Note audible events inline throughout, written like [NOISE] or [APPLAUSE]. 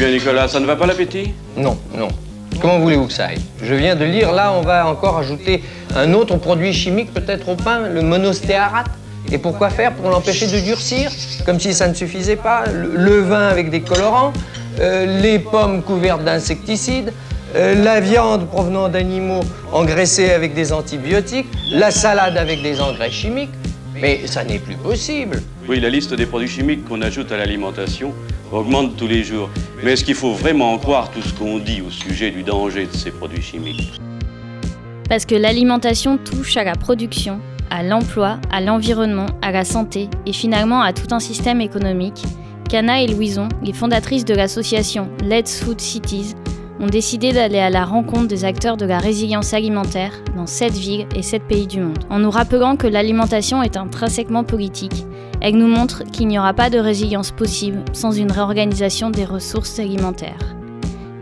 bien, Nicolas, ça ne va pas l'appétit? Non, non. Comment voulez-vous que ça aille? Je viens de lire, là, on va encore ajouter un autre produit chimique peut-être au pain, le monostéarate. Et pourquoi faire? Pour l'empêcher de durcir, comme si ça ne suffisait pas. Le, vin avec des colorants, euh, les pommes couvertes d'insecticides, euh, la viande provenant d'animaux engraissés avec des antibiotiques, la salade avec des engrais chimiques. Mais ça n'est plus possible. Oui, la liste des produits chimiques qu'on ajoute à l'alimentation augmente tous les jours. Mais est-ce qu'il faut vraiment en croire tout ce qu'on dit au sujet du danger de ces produits chimiques? Parce que l'alimentation touche à la production, à l'emploi, à l'environnement, à la santé et finalement à tout un système économique, Cana et Louison, les fondatrices de l'association Let's Food Cities, ont décidé d'aller à la rencontre des acteurs de la résilience alimentaire dans sept villes et sept pays du monde. En nous rappelant que l'alimentation est intrinsèquement politique, elle nous montre qu'il n'y aura pas de résilience possible sans une réorganisation des ressources alimentaires.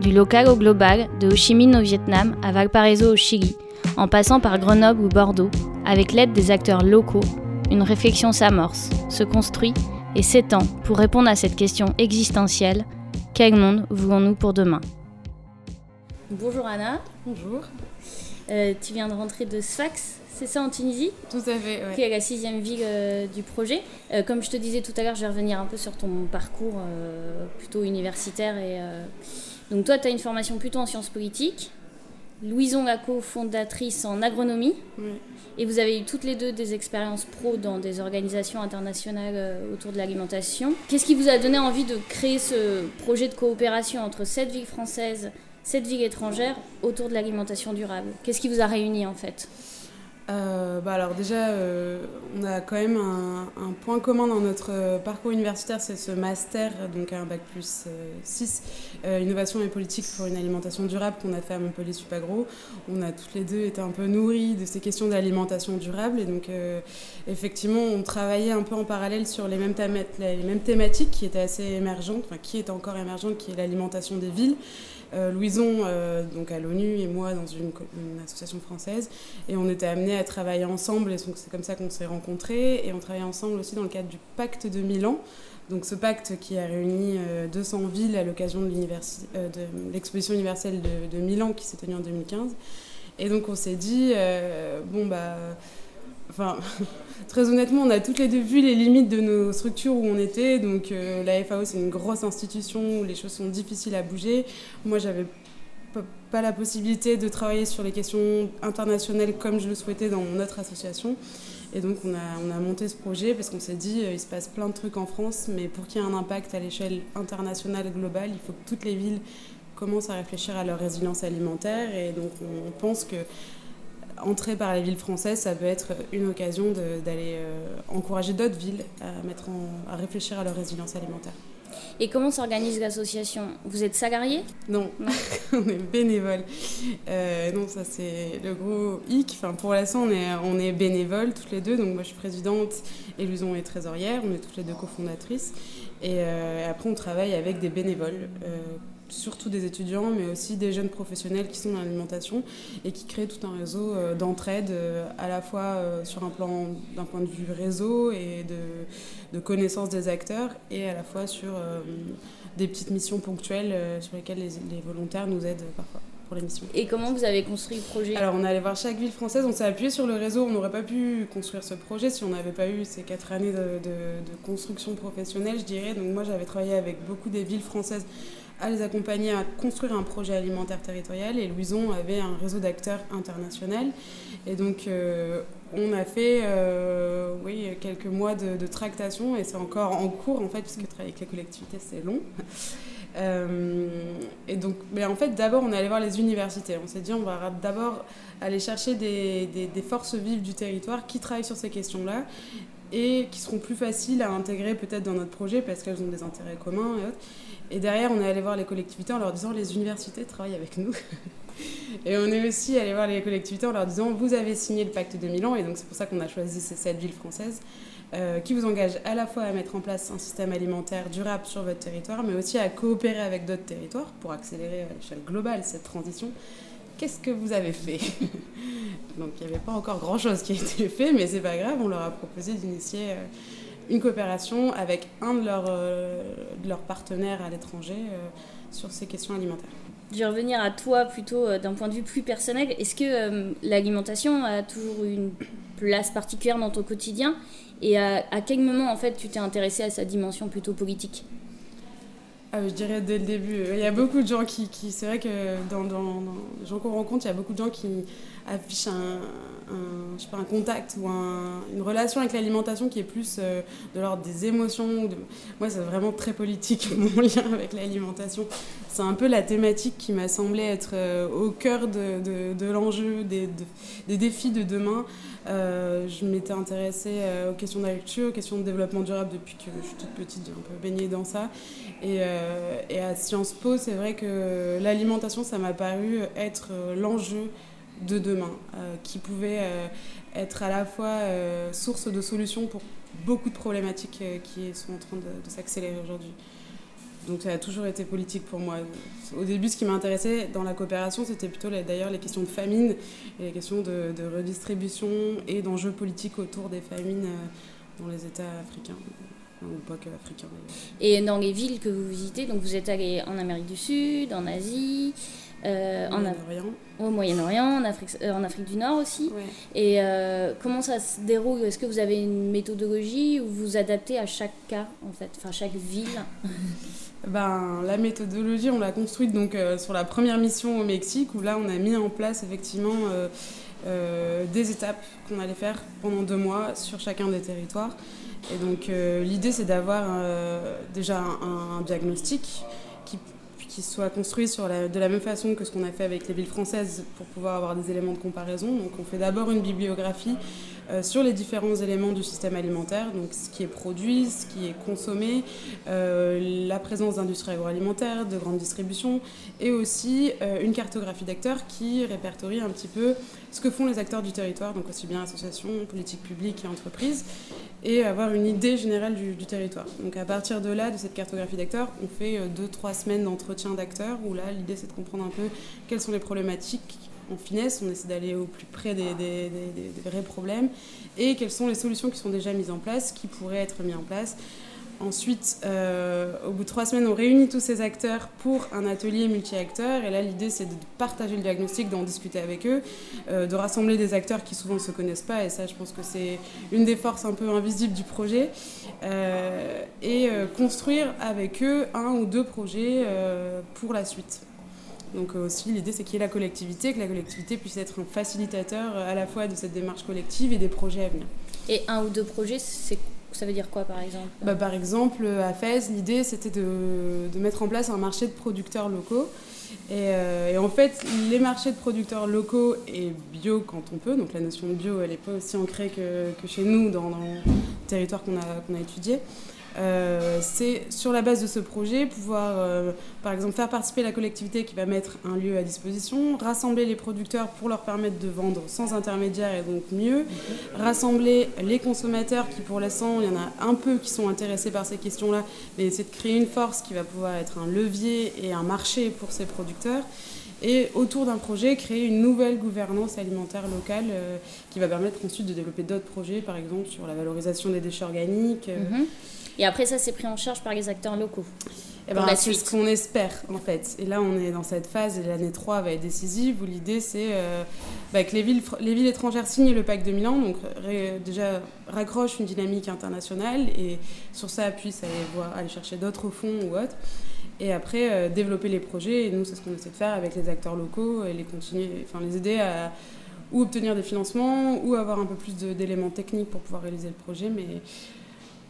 Du local au global, de Ho Chi Minh au Vietnam à Valparaiso au Chili, en passant par Grenoble ou Bordeaux, avec l'aide des acteurs locaux, une réflexion s'amorce, se construit et s'étend pour répondre à cette question existentielle quel monde voulons-nous pour demain? Bonjour Anna. Bonjour. Euh, tu viens de rentrer de Sfax, c'est ça en Tunisie? Tout à fait, Qui est la sixième ville euh, du projet. Euh, comme je te disais tout à l'heure, je vais revenir un peu sur ton parcours plutôt universitaire. Et, Donc toi, tu as une formation plutôt en sciences politiques. Louison Laco, fondatrice en agronomie. Et vous avez eu toutes les deux des expériences pro dans des organisations internationales autour de l'alimentation. Qu'est-ce qui vous a donné envie de créer ce projet de coopération entre cette ville française cette ville étrangère autour de l'alimentation durable Qu'est-ce qui vous a réuni en fait? Euh, bah alors déjà, euh, on a quand même un, point commun dans notre euh, parcours universitaire, c'est ce master, donc un bac plus 6, innovation et politique pour une alimentation durable qu'on a fait à Montpellier Supagro. On a toutes les deux été un peu nourris de ces questions d'alimentation durable et donc effectivement, on travaillait un peu en parallèle sur les mêmes, les thématiques qui étaient assez émergentes, qui est encore émergente, qui est l'alimentation des villes. Euh, Louison euh, donc à l'ONU et moi dans une, association française. Et on était amenés à travailler ensemble et c'est comme ça qu'on s'est rencontrés. Et on travaillait ensemble aussi dans le cadre du pacte de Milan. Donc ce pacte qui a réuni 200 euh, villes à l'occasion de l'exposition universelle de, de, Milan qui s'est tenue en 2015. Et donc on s'est dit, bon bah Enfin, [LAUGHS] très honnêtement, on a toutes les deux vu les limites de nos structures où on était. Donc, euh, la FAO, c'est une grosse institution où les choses sont difficiles à bouger. Moi, j'avais pas la possibilité de travailler sur les questions internationales comme je le souhaitais dans mon autre association. Et donc, on a, on a monté ce projet parce qu'on s'est dit, euh, il se passe plein de trucs en France, mais pour qu'il y ait un impact à l'échelle internationale globale, il faut que toutes les villes commencent à réfléchir à leur résilience alimentaire. Et donc, on pense que entrer par les villes françaises, ça peut être une occasion d'aller euh, encourager d'autres villes à, mettre à réfléchir à leur résilience alimentaire. Et comment s'organise l'association? Vous êtes salarié Non, [LAUGHS] on est bénévole. Euh, non, ça c'est le gros hic. Enfin, pour l'instant, on est, on est bénévole toutes les deux. Donc moi, je suis présidente et Luson est trésorière. On est toutes les deux cofondatrices. Et euh, après, on travaille avec des bénévoles surtout des étudiants, mais aussi des jeunes professionnels qui sont dans l'alimentation et qui créent tout un réseau euh, d'entraide, euh, à la fois euh, sur un plan d'un point de vue réseau et de, de, connaissance des acteurs, et à la fois sur des petites missions ponctuelles sur lesquelles les, les, volontaires nous aident parfois. Pour les missions. Et comment vous avez construit le projet? Alors on est allé voir chaque ville française, on s'est appuyé sur le réseau, on n'aurait pas pu construire ce projet si on n'avait pas eu ces quatre années de, de, de construction professionnelle, je dirais. Donc moi j'avais travaillé avec beaucoup des villes françaises à les accompagner à construire un projet alimentaire territorial et Louison avait un réseau d'acteurs international. Et donc euh, on a fait euh, oui, quelques mois de, tractation et c'est encore en cours en fait puisque travailler avec les collectivités c'est long. [LAUGHS] Euh, et donc, mais en fait, d'abord, on est allé voir les universités. On s'est dit, on va d'abord aller chercher des, forces vives du territoire qui travaillent sur ces questions-là et qui seront plus faciles à intégrer peut-être dans notre projet parce qu'elles ont des intérêts communs et autres. Et derrière, on est allé voir les collectivités en leur disant les universités travaillent avec nous. [LAUGHS] et on est aussi allé voir les collectivités en leur disant vous avez signé le pacte de Milan, et donc c'est pour ça qu'on a choisi ces sept villes françaises, euh, qui vous engagent à la fois à mettre en place un système alimentaire durable sur votre territoire, mais aussi à coopérer avec d'autres territoires pour accélérer à l'échelle globale cette transition. Qu'est-ce que vous avez fait [LAUGHS] Donc il n'y avait pas encore grand-chose qui a été fait, mais c'est pas grave, on leur a proposé d'initier. Euh, une coopération avec un de leurs, de leurs partenaires à l'étranger sur ces questions alimentaires. Je vais revenir à toi plutôt d'un point de vue plus personnel. Est-ce que l'alimentation a toujours une place particulière dans ton quotidien? Et à, à quel moment en fait tu t'es intéressé à sa dimension plutôt politique? Ah, je dirais dès le début. Il y a beaucoup de gens qui. c'est vrai que dans, les gens qu'on rencontre, il y a beaucoup de gens qui affichent un, sais pas, un contact ou une relation avec l'alimentation qui est plus euh, de l'ordre des émotions. Moi, c'est vraiment très politique [LAUGHS] mon lien avec l'alimentation. C'est un peu la thématique qui m'a semblé être euh, au cœur de, l'enjeu, des, défis de demain. Euh, je m'étais intéressée aux questions d'agriculture, aux questions de développement durable depuis que je suis toute petite, j'ai un peu baigné dans ça. Et, et à Sciences Po, c'est vrai que l'alimentation, ça m'a paru être l'enjeu de demain, euh, qui pouvait euh, être à la fois euh, source de solutions pour beaucoup de problématiques qui sont en train de, s'accélérer aujourd'hui. Donc ça a toujours été politique pour moi. Au début, ce qui m'intéressait dans la coopération, c'était plutôt d'ailleurs les questions de famine et les questions de, redistribution et d'enjeux politiques autour des famines dans les États africains. Ou pas que africains. Et dans les villes que vous visitez, donc vous êtes allé en Amérique du Sud, en Asie, euh, en Moyen-Orient. Au Moyen-Orient, en Afrique, euh, en Afrique du Nord aussi. Et euh, comment ça se déroule? Est-ce que vous avez une méthodologie ou vous adaptez à chaque cas, en fait, enfin chaque ville? [LAUGHS] Ben, La méthodologie, on l'a construite donc, sur la première mission au Mexique, où là, on a mis en place effectivement des étapes qu'on allait faire pendant deux mois sur chacun des territoires. Et donc, l'idée, c'est d'avoir déjà un, un diagnostic qui soit construit sur de la même façon que ce qu'on a fait avec les villes françaises pour pouvoir avoir des éléments de comparaison. Donc on fait d'abord une bibliographie euh, sur les différents éléments du système alimentaire, donc ce qui est produit, ce qui est consommé, euh, la présence d'industries agroalimentaires, de grandes distributions, et aussi euh, une cartographie d'acteurs qui répertorie un petit peu ce que font les acteurs du territoire, donc aussi bien associations, politiques publiques et entreprises, et avoir une idée générale du, du territoire. Donc à partir de là, de cette cartographie d'acteurs, on fait deux, trois semaines d'entretien d'acteurs, où là, l'idée c'est de comprendre un peu quelles sont les problématiques en finesse, on essaie d'aller au plus près des, vrais problèmes et quelles sont les solutions qui sont déjà mises en place, qui pourraient être mises en place. Ensuite, euh, au bout de trois semaines, on réunit tous ces acteurs pour un atelier multi-acteurs. Et là, l'idée, c'est de partager le diagnostic, d'en discuter avec eux, euh, de rassembler des acteurs qui souvent ne se connaissent pas. Et ça, je pense que c'est une des forces un peu invisibles du projet. Euh, et construire avec eux un ou deux projets pour la suite. Donc euh, aussi l'idée c'est qu'il y ait la collectivité, que la collectivité puisse être un facilitateur euh, à la fois de cette démarche collective et des projets à venir. Et un ou deux projets, ça veut dire quoi par exemple? Bah, Par exemple, à Fès, l'idée c'était de, de, mettre en place un marché de producteurs locaux. Et, euh, et, en fait, les marchés de producteurs locaux et bio quand on peut, donc la notion de bio, elle n'est pas aussi ancrée que, que chez nous dans, dans le territoire qu'on a, qu'on a étudié. Euh, c'est sur la base de ce projet pouvoir, euh, par exemple, faire participer la collectivité qui va mettre un lieu à disposition, rassembler les producteurs pour leur permettre de vendre sans intermédiaire et donc mieux, rassembler les consommateurs qui, pour l'instant, il y en a un peu qui sont intéressés par ces questions-là, mais essayer de créer une force qui va pouvoir être un levier et un marché pour ces producteurs et autour d'un projet, créer une nouvelle gouvernance alimentaire locale euh, qui va permettre ensuite de développer d'autres projets, par exemple sur la valorisation des déchets organiques. Mhm. Et après, ça, c'est pris en charge par les acteurs locaux. Eh ben, c'est ce qu'on espère, en fait. Et là, on est dans cette phase, et l'année 3 va être décisive, où l'idée, c'est euh, bah, que les villes, les villes étrangères signent le pacte de Milan, donc déjà raccrochent une dynamique internationale, et sur ça, puissent aller, voir, aller chercher d'autres fonds ou autres. Et après, euh, développer les projets. Et nous, c'est ce qu'on essaie de faire avec les acteurs locaux, et les, continuer, enfin, les aider à ou obtenir des financements, ou avoir un peu plus d'éléments techniques pour pouvoir réaliser le projet. Mais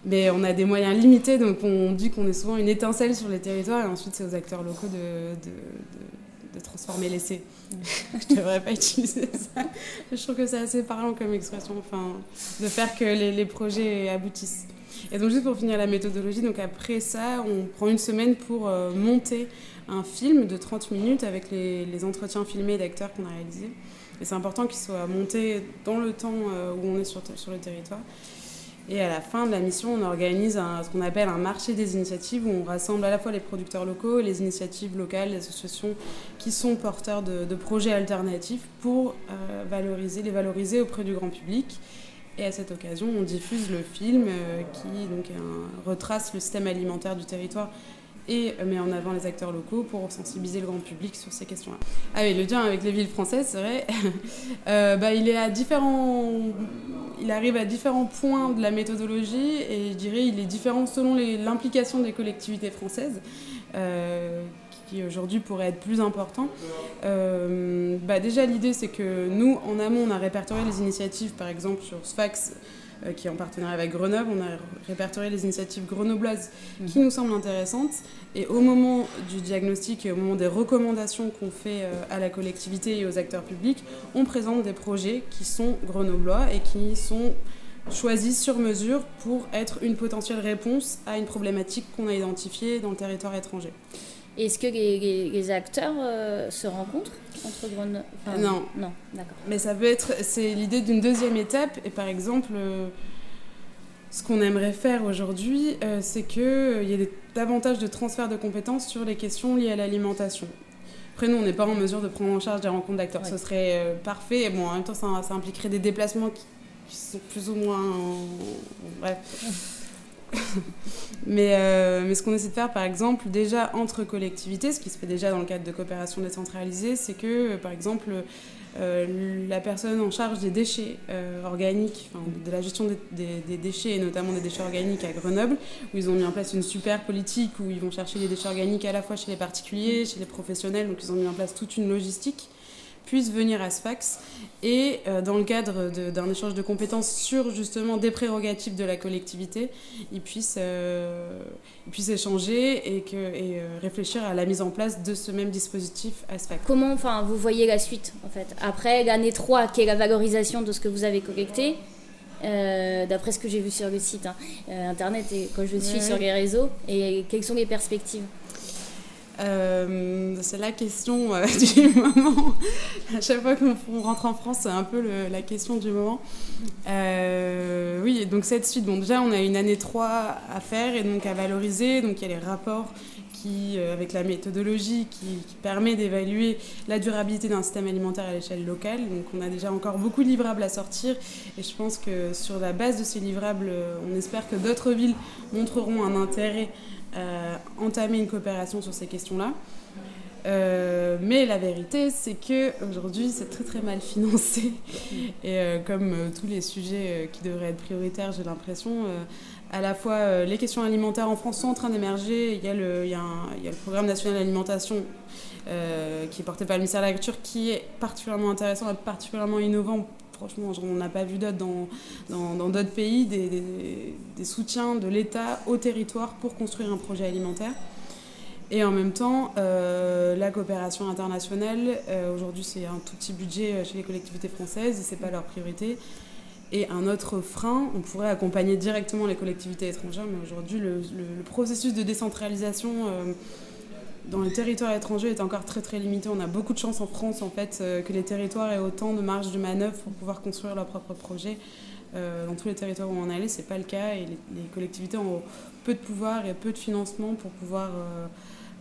mais on a des moyens limités, donc on dit qu'on est souvent une étincelle sur les territoires, et ensuite c'est aux acteurs locaux de, de, de, transformer l'essai. [LAUGHS] Je ne devrais pas utiliser ça. Je trouve que c'est assez parlant comme expression, enfin, de faire que les, les, projets aboutissent. Et donc juste pour finir la méthodologie, donc après ça, on prend une semaine pour euh, monter un film de 30 minutes avec les, les entretiens filmés d'acteurs qu'on a réalisés. Et c'est important qu'il soit monté dans le temps euh, où on est sur, sur le territoire. Et à la fin de la mission, on organise ce qu'on appelle un marché des initiatives où on rassemble à la fois les producteurs locaux, les initiatives locales, les associations qui sont porteurs de, projets alternatifs pour euh, valoriser, les valoriser auprès du grand public. Et à cette occasion, on diffuse le film qui donc, retrace le système alimentaire du territoire et met en avant les acteurs locaux pour sensibiliser le grand public sur ces questions-là. Ah oui, le lien avec les villes françaises, c'est vrai, [LAUGHS] euh, bah, il arrive à différents points de la méthodologie et je dirais il est différent selon l'implication des collectivités françaises. Euh, qui aujourd'hui pourrait être plus important. Euh, bah déjà, l'idée, c'est que nous, en amont, on a répertorié les initiatives, par exemple, sur Sfax, euh, qui est en partenariat avec Grenoble. On a répertorié les initiatives grenobloises qui mhm. nous semblent intéressantes. Et au moment du diagnostic et au moment des recommandations qu'on fait euh, à la collectivité et aux acteurs publics, on présente des projets qui sont grenoblois et qui sont choisis sur mesure pour être une potentielle réponse à une problématique qu'on a identifiée dans le territoire étranger. Est-ce que les, acteurs euh, se rencontrent entre Grenoble Non. Non, d'accord. Mais ça peut être, c'est l'idée d'une deuxième étape. Et par exemple, euh, ce qu'on aimerait faire aujourd'hui, euh, c'est qu'il y ait davantage de transfert de compétences sur les questions liées à l'alimentation. Après, nous, on n'est pas en mesure de prendre en charge des rencontres d'acteurs. Ce serait parfait. Et bon, en même temps, ça, impliquerait des déplacements qui, sont plus ou moins. bref. [LAUGHS] mais, euh, mais, ce qu'on essaie de faire, par exemple, déjà entre collectivités, ce qui se fait déjà dans le cadre de coopération décentralisée, c'est que, par exemple, euh, la personne en charge des déchets euh, organiques, de la gestion des, déchets, et notamment des déchets organiques à Grenoble, où ils ont mis en place une super politique, où ils vont chercher les déchets organiques à la fois chez les particuliers, chez les professionnels, donc ils ont mis en place toute une logistique puissent venir à Sfax. Et euh, dans le cadre d'un échange de compétences sur justement des prérogatives de la collectivité, ils puissent, euh, puissent échanger et, que, et euh, réfléchir à la mise en place de ce même dispositif à Sfax. Comment enfin, vous voyez la suite en fait? Après l'année 3 qui est la valorisation de ce que vous avez collecté, d'après ce que j'ai vu sur le site hein, internet et quand je suis sur les réseaux, et quelles sont les perspectives? Euh, c'est la question euh, [LAUGHS] du moment. à chaque fois qu'on rentre en France, c'est un peu la question du moment. Euh, oui, donc cette suite, bon, déjà on a une année 3 à faire et donc à valoriser. Donc il y a les rapports qui, avec la méthodologie qui, permet d'évaluer la durabilité d'un système alimentaire à l'échelle locale. Donc on a déjà encore beaucoup de livrables à sortir et je pense que sur la base de ces livrables, on espère que d'autres villes montreront un intérêt entamer une coopération sur ces questions-là. Euh, mais la vérité, c'est que aujourd'hui, c'est très très mal financé. [LAUGHS] Et euh, comme tous les sujets qui devraient être prioritaires, j'ai l'impression, à la fois les questions alimentaires en France sont en train d'émerger. Il, y a le, il, y a il y a le programme national d'alimentation qui est porté par le ministère de l'Agriculture, qui est particulièrement intéressant et particulièrement innovant franchement, on n'a pas vu d'autres dans d'autres pays, des, soutiens de l'État au territoire pour construire un projet alimentaire. Et en même temps, euh, la coopération internationale, euh, aujourd'hui c'est un tout petit budget euh, chez les collectivités françaises et ce n'est pas leur priorité. Et un autre frein, on pourrait accompagner directement les collectivités étrangères, mais aujourd'hui le, processus de décentralisation dans les territoires étrangers est encore très très limité. On a beaucoup de chance en France en fait euh, que les territoires aient autant de marge de manœuvre pour pouvoir construire leurs propres projets. Euh, dans tous les territoires où on allé, c'est pas le cas et les, collectivités ont peu de pouvoir et peu de financement pour pouvoir euh,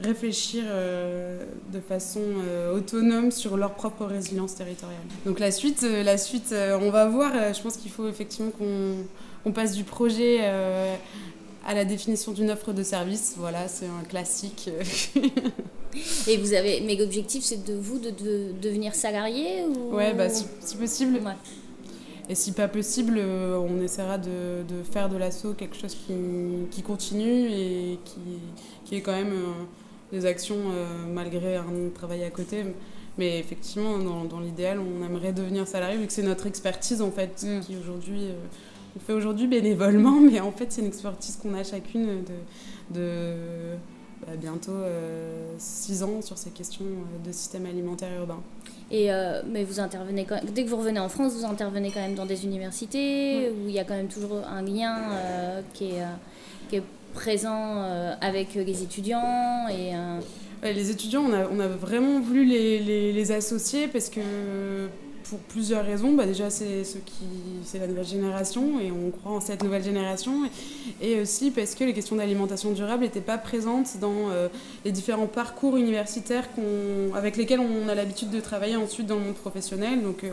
réfléchir de façon autonome sur leur propre résilience territoriale. Donc la suite, la suite, on va voir. je pense qu'il faut effectivement qu'on passe du projet à la définition d'une offre de service. Voilà, c'est un classique. Et vous avez, mais l'objectif, c'est de vous de, devenir salarié ou... Ouais, bah, si, possible. Et si pas possible, euh, on essaiera de, de faire de l'assaut quelque chose qui, qui, continue et qui, qui est quand même euh, des actions euh, malgré un travail à côté. Mais effectivement, dans, dans l'idéal, on aimerait devenir salarié vu que c'est notre expertise en fait mm. qui aujourd'hui on fait aujourd'hui bénévolement, [LAUGHS] mais en fait, c'est une expertise qu'on a chacune de, de bah, bientôt 6 euh, ans sur ces questions euh, de système alimentaire urbain. Et euh, mais vous intervenez quand dès que vous revenez en France, vous intervenez quand même dans des universités où il y a quand même toujours un lien qui, est, qui, est, présent avec les étudiants et les étudiants, on a, on a vraiment voulu les, les, les associer parce que pour plusieurs raisons. Bah déjà, c'est ce qui, c'est la nouvelle génération et on croit en cette nouvelle génération. Et, aussi parce que les questions d'alimentation durable n'étaient pas présentes dans euh, les différents parcours universitaires qu'on, avec lesquels on a l'habitude de travailler ensuite dans le monde professionnel. Donc, euh,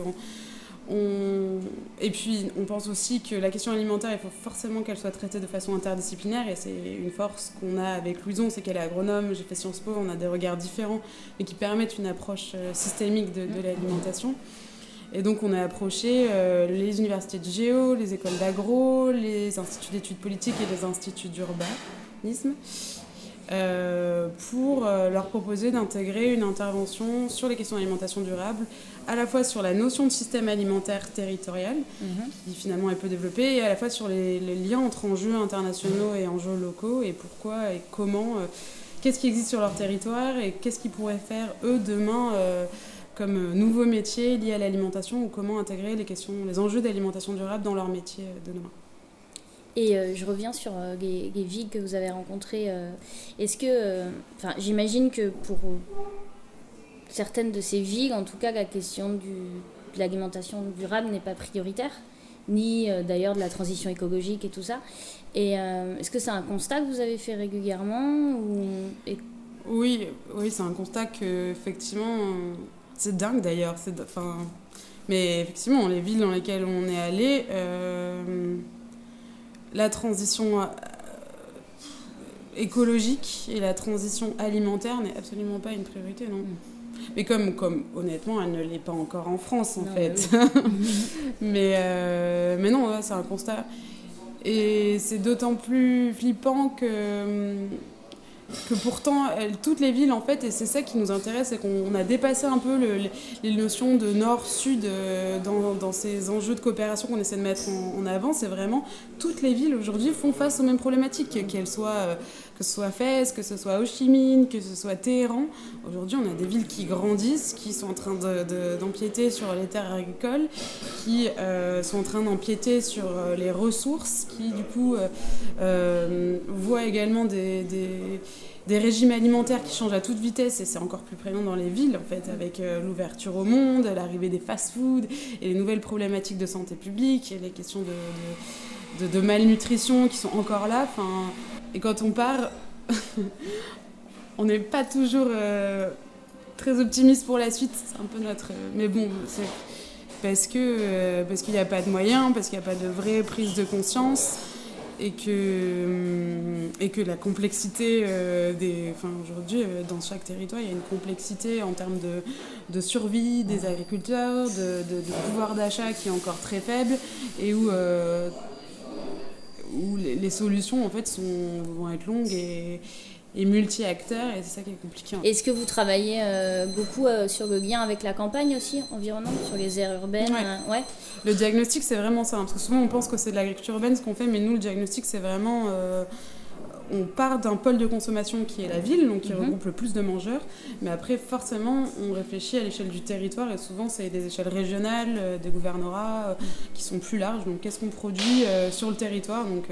Et puis, on pense aussi que la question alimentaire, il faut forcément qu'elle soit traitée de façon interdisciplinaire. Et c'est une force qu'on a avec Louison, c'est qu'elle est agronome, j'ai fait Sciences Po, on a des regards différents, mais qui permettent une approche euh, systémique de, l'alimentation. Et donc, on a approché euh, les universités de géo, les écoles d'agro, les instituts d'études politiques et les instituts d'urbanisme. Euh, pour leur proposer d'intégrer une intervention sur les questions d'alimentation durable à la fois sur la notion de système alimentaire territorial, mhm. qui finalement est peu développée, et à la fois sur les, liens entre enjeux internationaux et enjeux locaux, et pourquoi et comment, euh, qu'est-ce qui existe sur leur territoire, et qu'est-ce qu'ils pourraient faire eux demain euh, comme euh, nouveaux métiers liés à l'alimentation, ou comment intégrer les questions, les enjeux d'alimentation durable dans leur métier de demain. Et je reviens sur les, les, villes que vous avez rencontrées. Est-ce que, enfin, j'imagine que pour certaines de ces villes, en tout cas, la question du, de l'alimentation durable n'est pas prioritaire, ni euh, d'ailleurs de la transition écologique et tout ça. Et euh, est-ce que c'est un constat que vous avez fait régulièrement ou... Oui, oui c'est un constat que effectivement, c'est dingue d'ailleurs. Enfin, mais effectivement, les villes dans lesquelles on est allé, euh, la transition écologique et la transition alimentaire n'est absolument pas une priorité, non. Mm. Mais comme, comme honnêtement, elle ne l'est pas encore en France, en fait. [LAUGHS] mais, euh, mais non, c'est un constat. Et c'est d'autant plus flippant que que pourtant, toutes les villes, en fait, et c'est ça qui nous intéresse, c'est qu'on a dépassé un peu les notions de nord-sud euh, dans, ces enjeux de coopération qu'on essaie de mettre en, avant. C'est vraiment toutes les villes aujourd'hui font face aux mêmes problématiques, qu'elles soient, euh, que ce soit Fès, que ce soit Ho Chi Minh, que ce soit Téhéran. Aujourd'hui, on a des villes qui grandissent, qui sont en train d'empiéter sur les terres agricoles, qui euh, sont en train d'empiéter sur les ressources, qui du coup voient également des des régimes alimentaires qui changent à toute vitesse et c'est encore plus prégnant dans les villes en fait avec euh, l'ouverture au monde, l'arrivée des fast-foods et les nouvelles problématiques de santé publique et les questions de, de, malnutrition qui sont encore là. Et quand on part, [LAUGHS] on n'est pas toujours euh, très optimiste pour la suite. C'est un peu notre. Mais bon, c'est parce que euh, parce qu'il n'y a pas de moyens, parce qu'il n'y a pas de vraie prise de conscience et que, et que la complexité euh, des. Enfin, aujourd'hui, euh, dans chaque territoire, il y a une complexité en termes de, de survie des agriculteurs, de, de, pouvoir d'achat qui est encore très faible et où, euh, où les, les, solutions en fait sont, vont être longues et et multi-acteurs, et c'est ça qui est compliqué. Est-ce que vous travaillez euh, beaucoup euh, sur le lien avec la campagne aussi, environnement, sur les aires urbaines ouais. Euh, le diagnostic, c'est vraiment ça. Hein, parce que souvent, on pense que c'est de l'agriculture urbaine ce qu'on fait, mais nous, le diagnostic, c'est vraiment. On part d'un pôle de consommation qui est la ville, donc qui mhm. regroupe le plus de mangeurs. Mais après, forcément, on réfléchit à l'échelle du territoire et souvent, c'est des échelles régionales, des gouvernorats qui sont plus larges. Donc, qu'est-ce qu'on produit sur le territoire? Donc,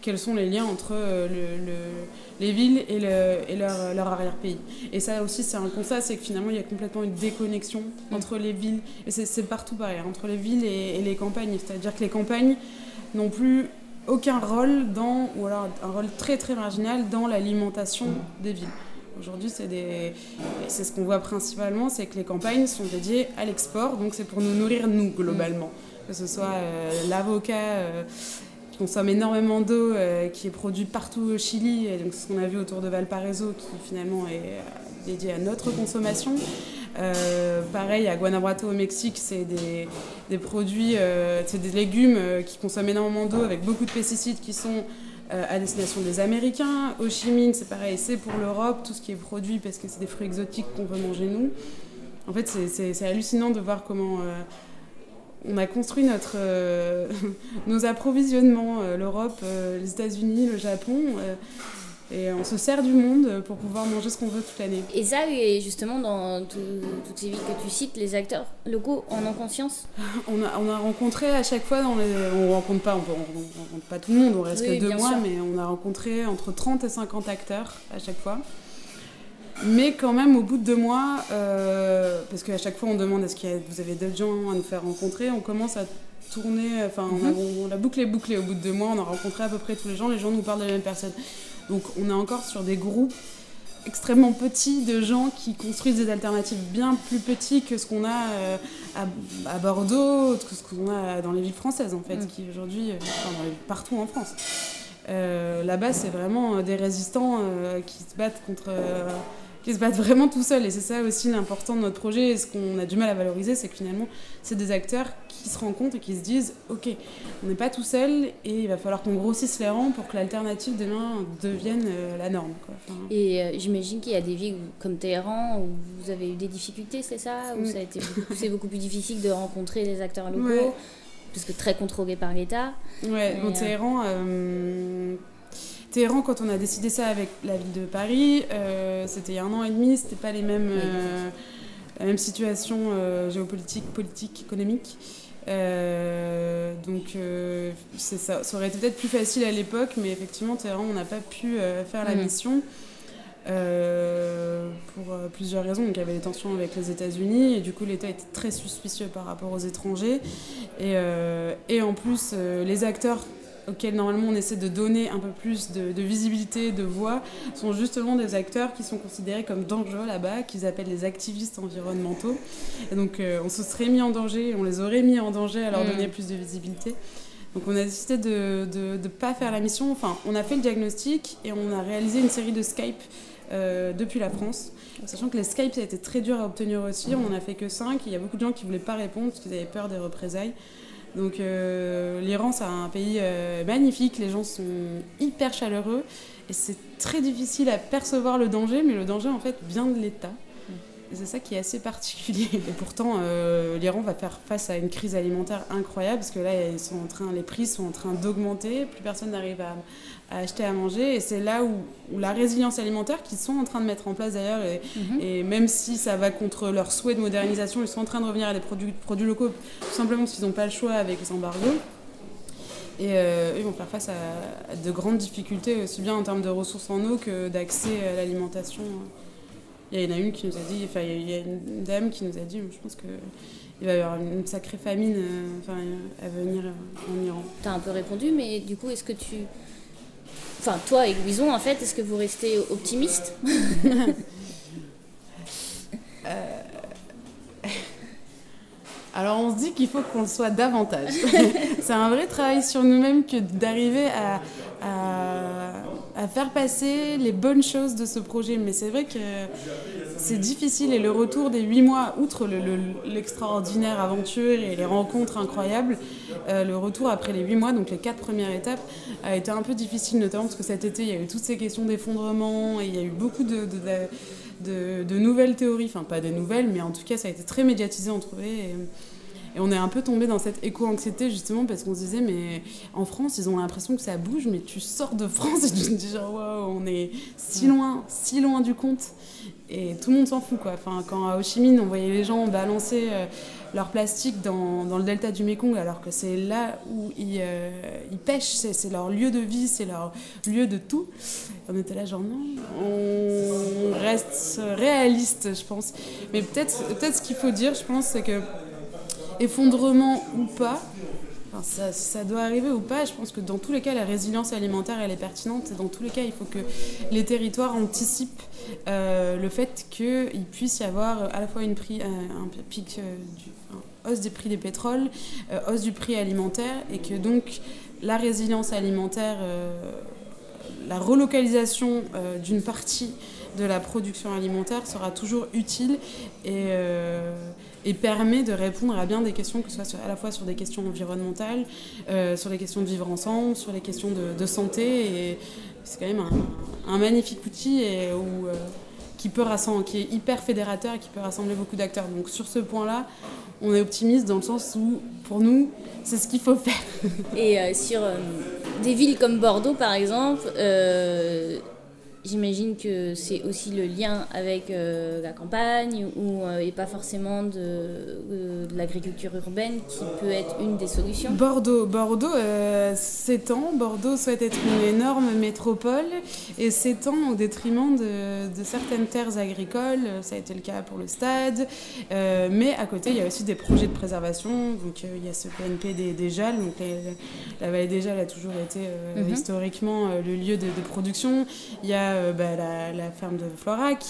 Quels sont les liens entre le les villes et, leur, arrière-pays? Et ça aussi, c'est un constat, c'est que finalement, il y a complètement une déconnexion entre les villes, et c'est partout pareil, entre les villes et, les campagnes. C'est-à-dire que les campagnes n'ont plus aucun rôle dans, ou alors un rôle très très marginal dans l'alimentation des villes. Aujourd'hui, c'est des... ce qu'on voit principalement, c'est que les campagnes sont dédiées à l'export, donc c'est pour nous nourrir nous globalement, que ce soit euh, l'avocat. Euh, consomme énormément d'eau, euh, qui est produit partout au Chili, et donc ce qu'on a vu autour de Valparaiso, qui finalement est dédié à notre consommation. Euh, pareil, à Guanajuato au Mexique, c'est des, produits, c'est des légumes qui consomment énormément d'eau avec beaucoup de pesticides qui sont à destination des Américains. Au Chi c'est pareil, c'est pour l'Europe, tout ce qui est produit parce que c'est des fruits exotiques qu'on veut manger nous. En fait, c'est hallucinant de voir comment on a construit euh, [LAUGHS] nos approvisionnements, euh, l'Europe, euh, les États-Unis, le Japon. Et on se sert du monde pour pouvoir manger ce qu'on veut toute l'année. Et ça, et justement, dans toutes ces villes que tu cites, les acteurs locaux en ont conscience [LAUGHS] on a, on a rencontré à chaque fois, dans les, on rencontre pas, on, rencontre pas tout le monde, on reste que deux mois, mais on a rencontré entre 30 et 50 acteurs à chaque fois. Mais quand même, au bout de deux mois, euh, parce qu'à chaque fois on demande est-ce que vous avez d'autres gens à nous faire rencontrer, on commence à enfin on, a, mhm. la boucle est bouclée. Au bout de deux mois, on a rencontré à peu près tous les gens, les gens nous parlent de la même personne. Donc on est encore sur des groupes extrêmement petit de gens qui construisent des alternatives bien plus petits que ce qu'on a à, Bordeaux, que ce qu'on a dans les villes françaises en fait, mm. qui aujourd'hui, enfin, partout en France. Là-bas, c'est vraiment des résistants qui se battent contre qui se battent vraiment tout seuls. Et c'est ça aussi l'important de notre projet. Et ce qu'on a du mal à valoriser, c'est que finalement, c'est des acteurs qui se rencontrent et qui se disent Ok, on n'est pas tout seul et il va falloir qu'on grossisse les rangs pour que l'alternative demain devienne euh, la norme. et euh, j'imagine qu'il y a des villes comme Téhéran où vous avez eu des difficultés, c'est ça? Où ça a été c'est beaucoup plus difficile de rencontrer des acteurs locaux? Parce que très contrôlé par l'État. Ouais, en euh, Téhéran. Téhéran, quand on a décidé ça avec la ville de Paris, euh, c'était il y a un an et demi, c'était pas les mêmes, euh, la même situation euh, géopolitique, politique, économique. donc ça, ça, aurait été peut-être plus facile à l'époque, mais effectivement, Téhéran, on n'a pas pu faire la mhm. mission. pour plusieurs raisons. Donc, il y avait des tensions avec les États-Unis et du coup l'État était très suspicieux par rapport aux étrangers. Et, et en plus, les acteurs auxquels normalement on essaie de donner un peu plus de, visibilité, de voix, sont justement des acteurs qui sont considérés comme dangereux là-bas, qu'ils appellent les activistes environnementaux. Et donc euh, on se serait mis en danger, on les aurait mis en danger à leur mm. donner plus de visibilité. Donc on a décidé de ne pas faire la mission. Enfin, on a fait le diagnostic et on a réalisé une série de Skype euh, depuis la France. Sachant que les Skype, ça a été très dur à obtenir aussi. On n'en a fait que 5. Il y a beaucoup de gens qui ne voulaient pas répondre parce qu'ils avaient peur des représailles. Donc euh, l'Iran, c'est un pays euh, magnifique, les gens sont hyper chaleureux et c'est très difficile à percevoir le danger, mais le danger en fait vient de l'État. C'est ça qui est assez particulier. [LAUGHS] Et pourtant, euh, l'Iran va faire face à une crise alimentaire incroyable parce que là, ils sont en train, les prix sont en train d'augmenter, plus personne n'arrive à, à acheter à manger. Et c'est là où, la résilience alimentaire qu'ils sont en train de mettre en place d'ailleurs, mhm. et, même si ça va contre leur souhait de modernisation, ils sont en train de revenir à des produits, produits locaux, tout simplement parce qu'ils n'ont pas le choix avec les embargos. Et euh, ils vont faire face à, de grandes difficultés, aussi bien en termes de ressources en eau que d'accès à l'alimentation. Il y en a une qui nous a dit, enfin, il y a une dame qui nous a dit, je pense que il va y avoir une sacrée famine euh, à venir en Iran. Tu as un peu répondu, mais du coup, est-ce que tu Enfin, toi et Louison, en fait, est-ce que vous restez optimiste [LAUGHS] euh, Alors, on se dit qu'il faut qu'on le soit davantage. [LAUGHS] c'est un vrai travail sur nous-mêmes que d'arriver à, à, faire passer les bonnes choses de ce projet. Mais c'est vrai que c'est difficile et le retour des huit mois, outre l'extraordinaire aventure et les rencontres incroyables, euh, le retour après les huit mois, donc les quatre premières étapes, a été un peu difficile, notamment parce que cet été, il y a eu toutes ces questions d'effondrement et il y a eu beaucoup de, de, nouvelles théories, enfin pas de nouvelles, mais en tout cas, ça a été très médiatisé entre eux. Et, et on est un peu tombé dans cette éco-anxiété justement parce qu'on se disait, mais en France, ils ont l'impression que ça bouge, mais tu sors de France et tu te dis, genre, wow, on est si loin, si loin du compte. Et tout le monde s'en fout, quoi. Enfin, quand à Ho Chi Minh, on voyait les gens balancer euh, leur plastique dans, dans, le delta du Mekong, alors que c'est là où ils, euh, ils pêchent, c'est leur lieu de vie, c'est leur lieu de tout. On était là, genre, non, on reste réaliste, je pense. Mais peut-être peut, -être, ce qu'il faut dire, je pense, c'est que effondrement ou pas, ça, doit arriver ou pas, je pense que dans tous les cas, la résilience alimentaire, elle est pertinente. Dans tous les cas, il faut que les territoires anticipent euh, le fait qu'il puisse y avoir à la fois une euh, un pic, euh, hausse des prix des pétroles, hausse du prix alimentaire, et que donc la résilience alimentaire, la relocalisation d'une partie de la production alimentaire sera toujours utile et et permet de répondre à bien des questions, que ce soit à la fois sur des questions environnementales, euh, sur les questions de vivre ensemble, sur les questions de, santé. Et c'est quand même un, magnifique outil et euh, qui, peut rassembler, qui est hyper fédérateur et qui peut rassembler beaucoup d'acteurs. Donc sur ce point-là, on est optimiste dans le sens où, pour nous, c'est ce qu'il faut faire. et euh, sur des villes comme Bordeaux, par exemple, J'imagine que c'est aussi le lien avec euh, la campagne ou, euh, et pas forcément de, euh, de l'agriculture urbaine qui peut être une des solutions. Bordeaux, Bordeaux s'étend. Bordeaux souhaite être une énorme métropole et s'étend au détriment de, de, certaines terres agricoles. Ça a été le cas pour le stade. mais à côté, il y a aussi des projets de préservation. Donc il y a ce PNP des, des Jalles. Donc la vallée des Jalles a toujours été mhm. historiquement le lieu de, de production. Il y a a bah, la, ferme de Florac,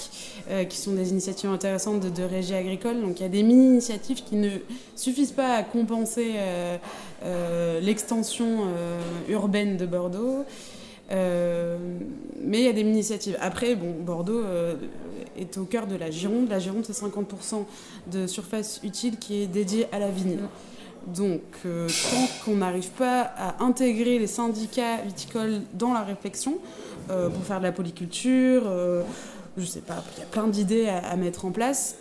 qui sont des initiatives intéressantes de, régie agricole. Donc il y a des mini-initiatives qui ne suffisent pas à compenser l'extension urbaine de Bordeaux. mais il y a des initiatives. Après, bon, Bordeaux est au cœur de la Gironde. La Gironde, c'est 50% de surface utile qui est dédiée à la vigne. Donc, euh, tant qu'on n'arrive pas à intégrer les syndicats viticoles dans la réflexion euh, pour faire de la polyculture, euh, je sais pas, il y a plein d'idées à, mettre en place,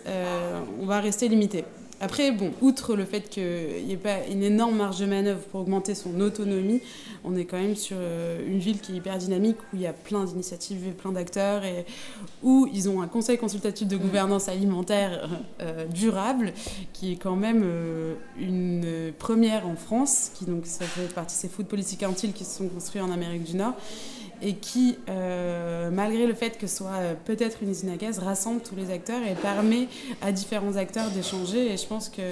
on va rester limité. Après, bon, outre le fait qu'il n'y ait pas une énorme marge de manœuvre pour augmenter son autonomie, on est quand même sur euh, une ville qui est hyper dynamique, où il y a plein d'initiatives et plein d'acteurs, et où ils ont un conseil consultatif de mm. gouvernance alimentaire euh, durable, qui est quand même euh, une première en France, qui donc ça fait partie de ces food policy council qui se sont construits en Amérique du Nord et qui, euh, malgré le fait que ce soit euh, peut-être une usine à gaz, rassemble tous les acteurs et permet à différents acteurs d'échanger. Et je pense que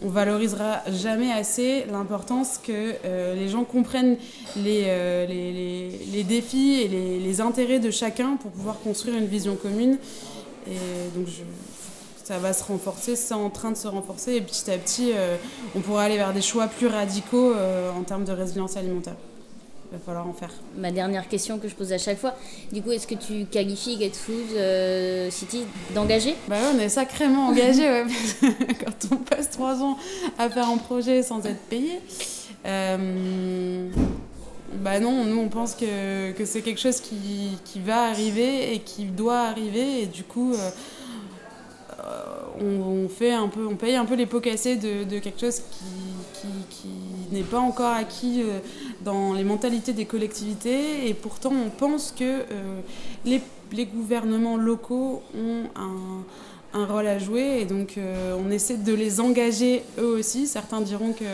on valorisera jamais assez l'importance que euh, les gens comprennent les, défis et les, intérêts de chacun pour pouvoir construire une vision commune. Et donc ça va se renforcer, c'est en train de se renforcer et petit à petit, on pourra aller vers des choix plus radicaux en termes de résilience alimentaire il va falloir en faire. Ma dernière question que je pose à chaque fois, du coup, est-ce que tu qualifies Get Food euh, City d'engagé? Bah ouais, on est sacrément engagé, ouais, [LAUGHS] quand on passe trois ans à faire un projet sans être payé. Euh, bah non, nous on pense que, que c'est quelque chose qui, qui, va arriver et qui doit arriver et du coup euh, on, fait un peu, on paye un peu les pots cassés de, de quelque chose qui, qui, qui n'est pas encore acquis dans les mentalités des collectivités et pourtant on pense que euh, les, gouvernements locaux ont un, rôle à jouer et donc euh, on essaie de les engager eux aussi. Certains diront que,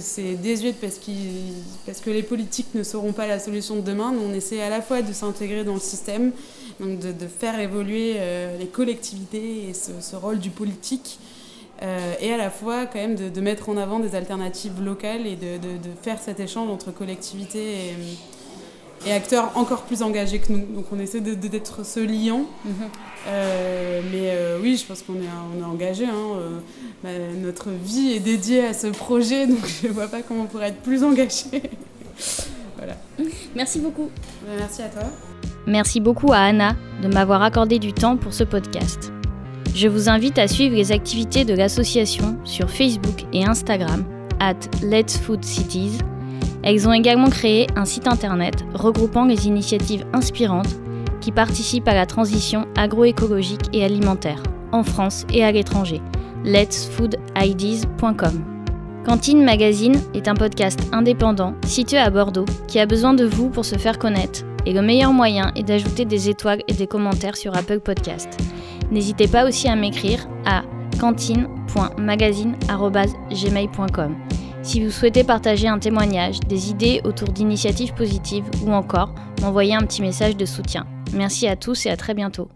c'est désuet parce, que les politiques ne seront pas la solution de demain. on essaie à la fois de s'intégrer dans le système, donc de, faire évoluer euh, les collectivités et ce rôle du politique euh, et à la fois quand même de, de, mettre en avant des alternatives locales et de, de, de faire cet échange entre collectivités et, et, acteurs encore plus engagés que nous. Donc on essaie d'être ce liant. Mm -hmm. euh, mais euh, oui, je pense qu'on est, on est engagé. Hein. Euh, bah, notre vie est dédiée à ce projet, donc je ne vois pas comment on pourrait être plus engagé. [LAUGHS] voilà. Merci beaucoup. Merci à toi. Merci beaucoup à Anna de m'avoir accordé du temps pour ce podcast. Je vous invite à suivre les activités de l'association sur Facebook et Instagram, at Let's Food Cities. Elles ont également créé un site internet regroupant les initiatives inspirantes qui participent à la transition agroécologique et alimentaire, en France et à l'étranger. letsfoodideas.com. Cantine Magazine est un podcast indépendant situé à Bordeaux qui a besoin de vous pour se faire connaître et le meilleur moyen est d'ajouter des étoiles et des commentaires sur Apple Podcast. N'hésitez pas aussi à m'écrire à cantine.magazine.gmail.com si vous souhaitez partager un témoignage, des idées autour d'initiatives positives ou encore m'envoyer un petit message de soutien. Merci à tous et à très bientôt.